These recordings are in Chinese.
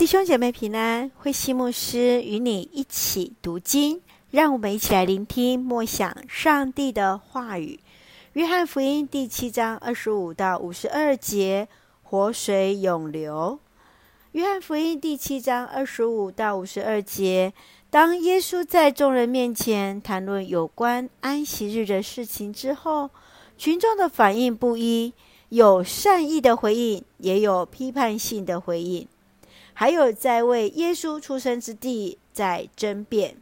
弟兄姐妹平安，慧西牧师与你一起读经，让我们一起来聆听默想上帝的话语。约翰福音第七章二十五到五十二节，活水涌流。约翰福音第七章二十五到五十二节，当耶稣在众人面前谈论有关安息日的事情之后，群众的反应不一，有善意的回应，也有批判性的回应。还有在为耶稣出生之地在争辩，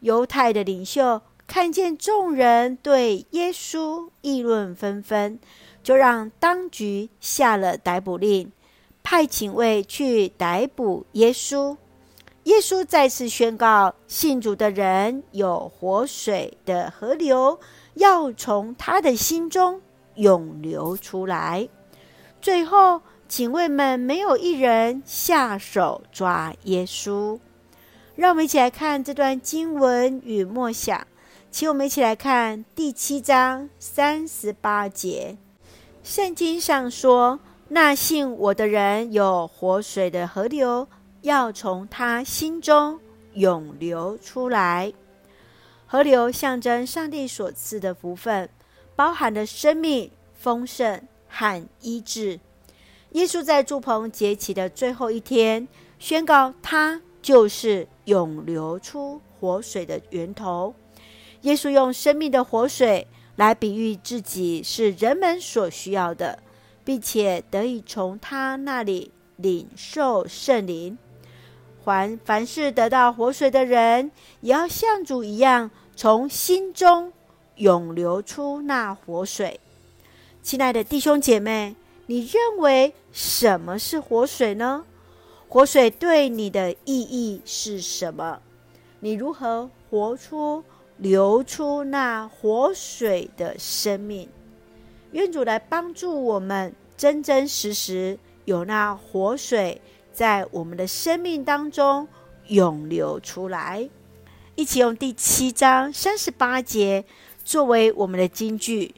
犹太的领袖看见众人对耶稣议论纷纷，就让当局下了逮捕令，派警卫去逮捕耶稣。耶稣再次宣告，信主的人有活水的河流要从他的心中涌流出来。最后。警卫们没有一人下手抓耶稣。让我们一起来看这段经文与默想。请我们一起来看第七章三十八节。圣经上说：“那信我的人有活水的河流，要从他心中涌流出来。”河流象征上帝所赐的福分，包含了生命、丰盛和医治。耶稣在住棚节期的最后一天，宣告他就是涌流出活水的源头。耶稣用生命的活水来比喻自己是人们所需要的，并且得以从他那里领受圣灵。凡凡是得到活水的人，也要像主一样，从心中涌流出那活水。亲爱的弟兄姐妹。你认为什么是活水呢？活水对你的意义是什么？你如何活出、流出那活水的生命？愿主来帮助我们，真真实实有那活水在我们的生命当中涌流出来。一起用第七章三十八节作为我们的金句。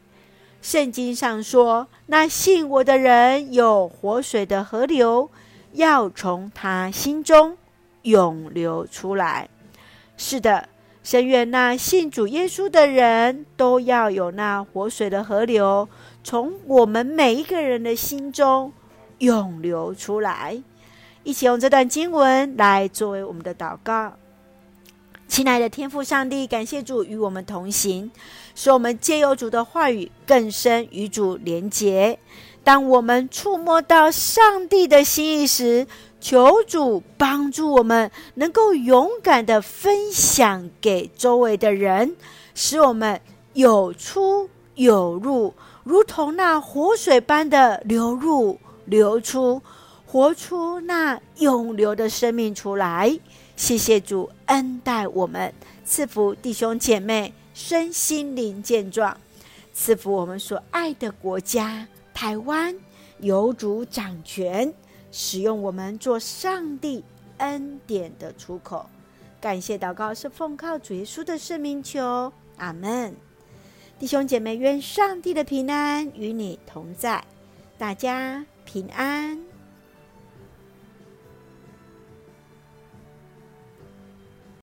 圣经上说：“那信我的人有活水的河流，要从他心中涌流出来。”是的，深愿那信主耶稣的人都要有那活水的河流，从我们每一个人的心中涌流出来。一起用这段经文来作为我们的祷告。亲爱的天父上帝，感谢主与我们同行，使我们借由主的话语更深与主连结。当我们触摸到上帝的心意时，求主帮助我们能够勇敢地分享给周围的人，使我们有出有入，如同那活水般的流入流出，活出那涌流的生命出来。谢谢主恩待我们，赐福弟兄姐妹身心灵健壮，赐福我们所爱的国家台湾，有主掌权，使用我们做上帝恩典的出口。感谢祷告是奉靠主耶稣的圣名求，阿门。弟兄姐妹，愿上帝的平安与你同在，大家平安。